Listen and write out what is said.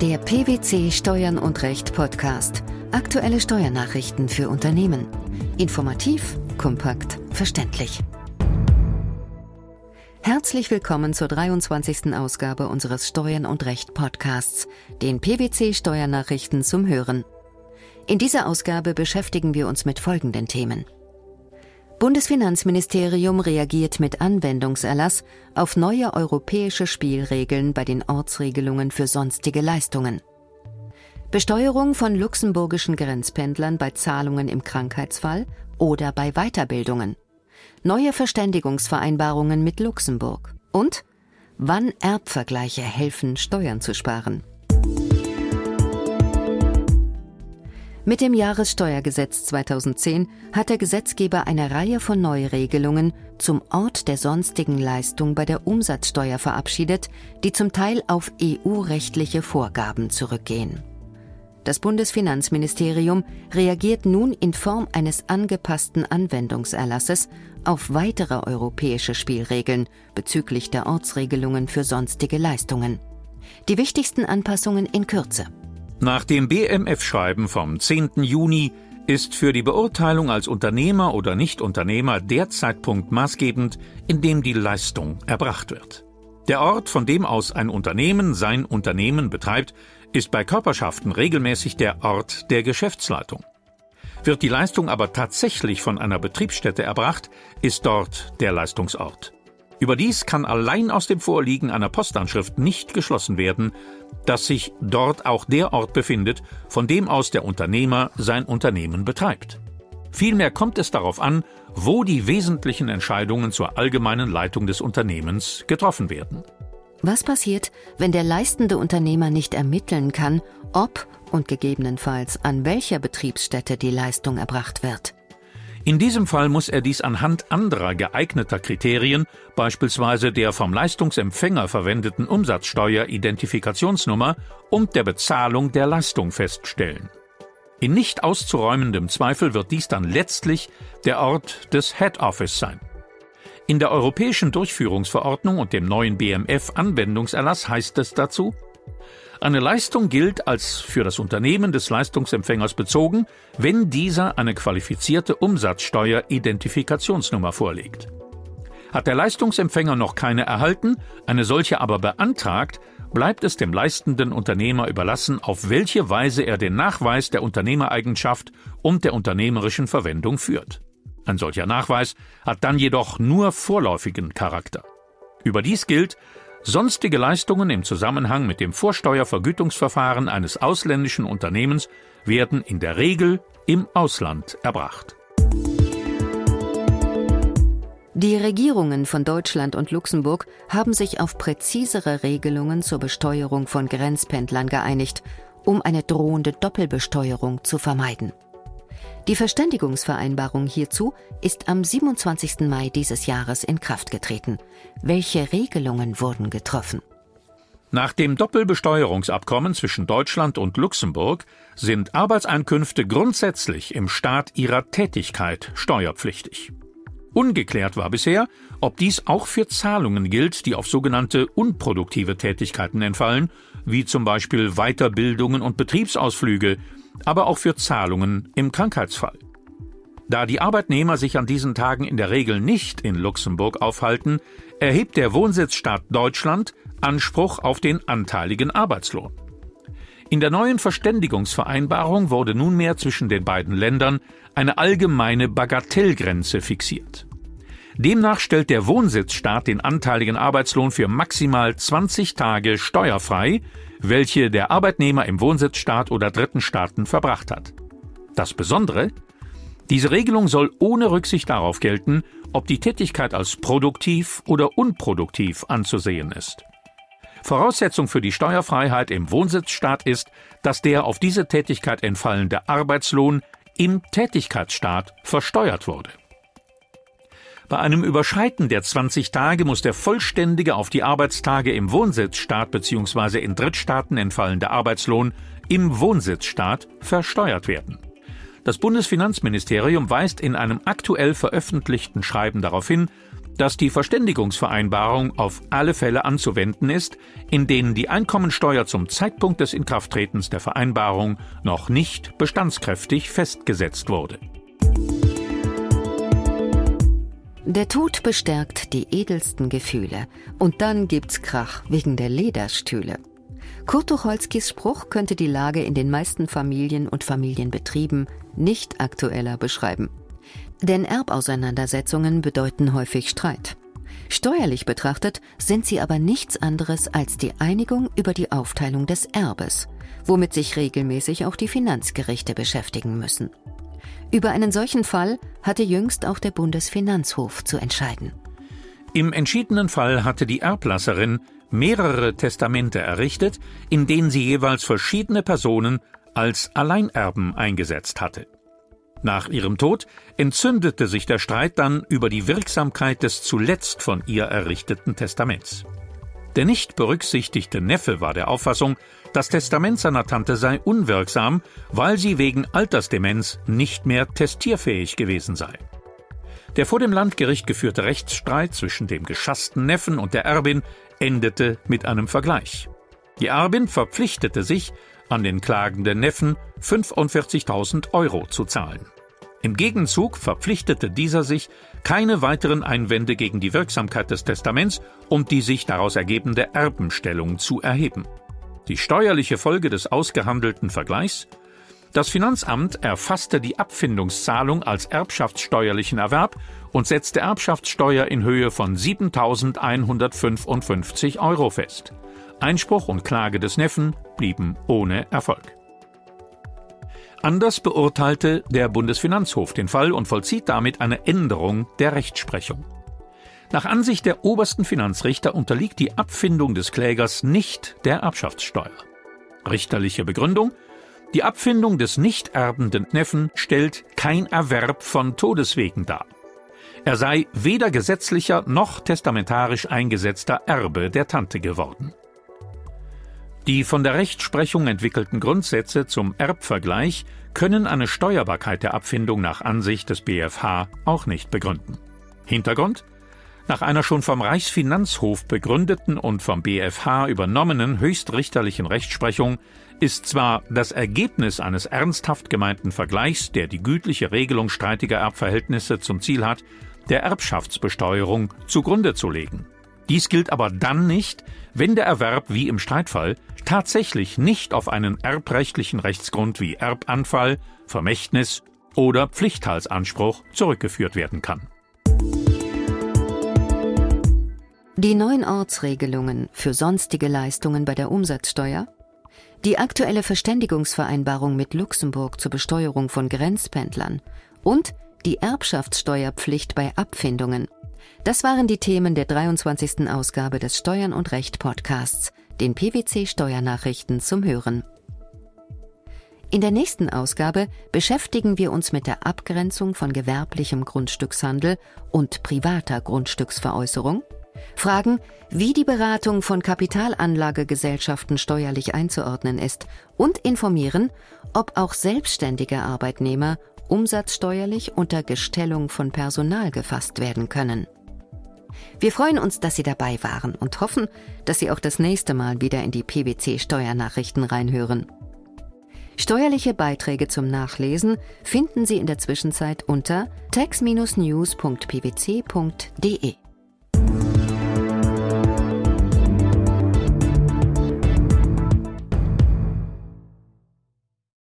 Der PwC Steuern und Recht Podcast. Aktuelle Steuernachrichten für Unternehmen. Informativ, kompakt, verständlich. Herzlich willkommen zur 23. Ausgabe unseres Steuern und Recht Podcasts, den PwC Steuernachrichten zum Hören. In dieser Ausgabe beschäftigen wir uns mit folgenden Themen. Bundesfinanzministerium reagiert mit Anwendungserlass auf neue europäische Spielregeln bei den Ortsregelungen für sonstige Leistungen. Besteuerung von luxemburgischen Grenzpendlern bei Zahlungen im Krankheitsfall oder bei Weiterbildungen. Neue Verständigungsvereinbarungen mit Luxemburg. Und wann Erbvergleiche helfen, Steuern zu sparen. Mit dem Jahressteuergesetz 2010 hat der Gesetzgeber eine Reihe von Neuregelungen zum Ort der sonstigen Leistung bei der Umsatzsteuer verabschiedet, die zum Teil auf EU-rechtliche Vorgaben zurückgehen. Das Bundesfinanzministerium reagiert nun in Form eines angepassten Anwendungserlasses auf weitere europäische Spielregeln bezüglich der Ortsregelungen für sonstige Leistungen. Die wichtigsten Anpassungen in Kürze. Nach dem BMF-Schreiben vom 10. Juni ist für die Beurteilung als Unternehmer oder Nichtunternehmer der Zeitpunkt maßgebend, in dem die Leistung erbracht wird. Der Ort, von dem aus ein Unternehmen sein Unternehmen betreibt, ist bei Körperschaften regelmäßig der Ort der Geschäftsleitung. Wird die Leistung aber tatsächlich von einer Betriebsstätte erbracht, ist dort der Leistungsort. Überdies kann allein aus dem Vorliegen einer Postanschrift nicht geschlossen werden, dass sich dort auch der Ort befindet, von dem aus der Unternehmer sein Unternehmen betreibt. Vielmehr kommt es darauf an, wo die wesentlichen Entscheidungen zur allgemeinen Leitung des Unternehmens getroffen werden. Was passiert, wenn der leistende Unternehmer nicht ermitteln kann, ob und gegebenenfalls an welcher Betriebsstätte die Leistung erbracht wird? In diesem Fall muss er dies anhand anderer geeigneter Kriterien, beispielsweise der vom Leistungsempfänger verwendeten Umsatzsteuer-Identifikationsnummer und der Bezahlung der Leistung feststellen. In nicht auszuräumendem Zweifel wird dies dann letztlich der Ort des Head Office sein. In der Europäischen Durchführungsverordnung und dem neuen BMF-Anwendungserlass heißt es dazu, eine Leistung gilt als für das Unternehmen des Leistungsempfängers bezogen, wenn dieser eine qualifizierte Umsatzsteuer-Identifikationsnummer vorlegt. Hat der Leistungsempfänger noch keine erhalten, eine solche aber beantragt, bleibt es dem leistenden Unternehmer überlassen, auf welche Weise er den Nachweis der Unternehmereigenschaft und der unternehmerischen Verwendung führt. Ein solcher Nachweis hat dann jedoch nur vorläufigen Charakter. Überdies gilt, Sonstige Leistungen im Zusammenhang mit dem Vorsteuervergütungsverfahren eines ausländischen Unternehmens werden in der Regel im Ausland erbracht. Die Regierungen von Deutschland und Luxemburg haben sich auf präzisere Regelungen zur Besteuerung von Grenzpendlern geeinigt, um eine drohende Doppelbesteuerung zu vermeiden. Die Verständigungsvereinbarung hierzu ist am 27. Mai dieses Jahres in Kraft getreten. Welche Regelungen wurden getroffen? Nach dem Doppelbesteuerungsabkommen zwischen Deutschland und Luxemburg sind Arbeitseinkünfte grundsätzlich im Staat ihrer Tätigkeit steuerpflichtig. Ungeklärt war bisher, ob dies auch für Zahlungen gilt, die auf sogenannte unproduktive Tätigkeiten entfallen, wie zum Beispiel Weiterbildungen und Betriebsausflüge, aber auch für Zahlungen im Krankheitsfall. Da die Arbeitnehmer sich an diesen Tagen in der Regel nicht in Luxemburg aufhalten, erhebt der Wohnsitzstaat Deutschland Anspruch auf den anteiligen Arbeitslohn. In der neuen Verständigungsvereinbarung wurde nunmehr zwischen den beiden Ländern eine allgemeine Bagatellgrenze fixiert. Demnach stellt der Wohnsitzstaat den anteiligen Arbeitslohn für maximal 20 Tage steuerfrei, welche der Arbeitnehmer im Wohnsitzstaat oder dritten Staaten verbracht hat. Das Besondere? Diese Regelung soll ohne Rücksicht darauf gelten, ob die Tätigkeit als produktiv oder unproduktiv anzusehen ist. Voraussetzung für die Steuerfreiheit im Wohnsitzstaat ist, dass der auf diese Tätigkeit entfallende Arbeitslohn im Tätigkeitsstaat versteuert wurde. Bei einem Überschreiten der 20 Tage muss der vollständige auf die Arbeitstage im Wohnsitzstaat bzw. in Drittstaaten entfallende Arbeitslohn im Wohnsitzstaat versteuert werden. Das Bundesfinanzministerium weist in einem aktuell veröffentlichten Schreiben darauf hin, dass die Verständigungsvereinbarung auf alle Fälle anzuwenden ist, in denen die Einkommensteuer zum Zeitpunkt des Inkrafttretens der Vereinbarung noch nicht bestandskräftig festgesetzt wurde. Der Tod bestärkt die edelsten Gefühle. Und dann gibt's Krach wegen der Lederstühle. Kurt Tucholskys Spruch könnte die Lage in den meisten Familien und Familienbetrieben nicht aktueller beschreiben. Denn Erbauseinandersetzungen bedeuten häufig Streit. Steuerlich betrachtet sind sie aber nichts anderes als die Einigung über die Aufteilung des Erbes, womit sich regelmäßig auch die Finanzgerichte beschäftigen müssen. Über einen solchen Fall hatte jüngst auch der Bundesfinanzhof zu entscheiden. Im entschiedenen Fall hatte die Erblasserin mehrere Testamente errichtet, in denen sie jeweils verschiedene Personen als Alleinerben eingesetzt hatte. Nach ihrem Tod entzündete sich der Streit dann über die Wirksamkeit des zuletzt von ihr errichteten Testaments. Der nicht berücksichtigte Neffe war der Auffassung, das Testament seiner Tante sei unwirksam, weil sie wegen Altersdemenz nicht mehr testierfähig gewesen sei. Der vor dem Landgericht geführte Rechtsstreit zwischen dem geschassten Neffen und der Erbin endete mit einem Vergleich. Die Erbin verpflichtete sich, an den klagenden Neffen 45.000 Euro zu zahlen. Im Gegenzug verpflichtete dieser sich, keine weiteren Einwände gegen die Wirksamkeit des Testaments und die sich daraus ergebende Erbenstellung zu erheben. Die steuerliche Folge des ausgehandelten Vergleichs das Finanzamt erfasste die Abfindungszahlung als erbschaftssteuerlichen Erwerb und setzte Erbschaftssteuer in Höhe von 7.155 Euro fest. Einspruch und Klage des Neffen blieben ohne Erfolg. Anders beurteilte der Bundesfinanzhof den Fall und vollzieht damit eine Änderung der Rechtsprechung. Nach Ansicht der obersten Finanzrichter unterliegt die Abfindung des Klägers nicht der Erbschaftssteuer. Richterliche Begründung Die Abfindung des nicht erbenden Neffen stellt kein Erwerb von Todeswegen dar. Er sei weder gesetzlicher noch testamentarisch eingesetzter Erbe der Tante geworden. Die von der Rechtsprechung entwickelten Grundsätze zum Erbvergleich können eine Steuerbarkeit der Abfindung nach Ansicht des BfH auch nicht begründen. Hintergrund? Nach einer schon vom Reichsfinanzhof begründeten und vom BfH übernommenen höchstrichterlichen Rechtsprechung ist zwar das Ergebnis eines ernsthaft gemeinten Vergleichs, der die gütliche Regelung streitiger Erbverhältnisse zum Ziel hat, der Erbschaftsbesteuerung zugrunde zu legen. Dies gilt aber dann nicht, wenn der Erwerb wie im Streitfall tatsächlich nicht auf einen erbrechtlichen Rechtsgrund wie Erbanfall, Vermächtnis oder Pflichtteilsanspruch zurückgeführt werden kann. Die neuen Ortsregelungen für sonstige Leistungen bei der Umsatzsteuer, die aktuelle Verständigungsvereinbarung mit Luxemburg zur Besteuerung von Grenzpendlern und die Erbschaftssteuerpflicht bei Abfindungen das waren die Themen der 23. Ausgabe des Steuern und Recht Podcasts, den PwC Steuernachrichten zum Hören. In der nächsten Ausgabe beschäftigen wir uns mit der Abgrenzung von gewerblichem Grundstückshandel und privater Grundstücksveräußerung, fragen, wie die Beratung von Kapitalanlagegesellschaften steuerlich einzuordnen ist und informieren, ob auch selbstständige Arbeitnehmer umsatzsteuerlich unter Gestellung von Personal gefasst werden können. Wir freuen uns, dass Sie dabei waren und hoffen, dass Sie auch das nächste Mal wieder in die PwC Steuernachrichten reinhören. Steuerliche Beiträge zum Nachlesen finden Sie in der Zwischenzeit unter tax-news.pwc.de.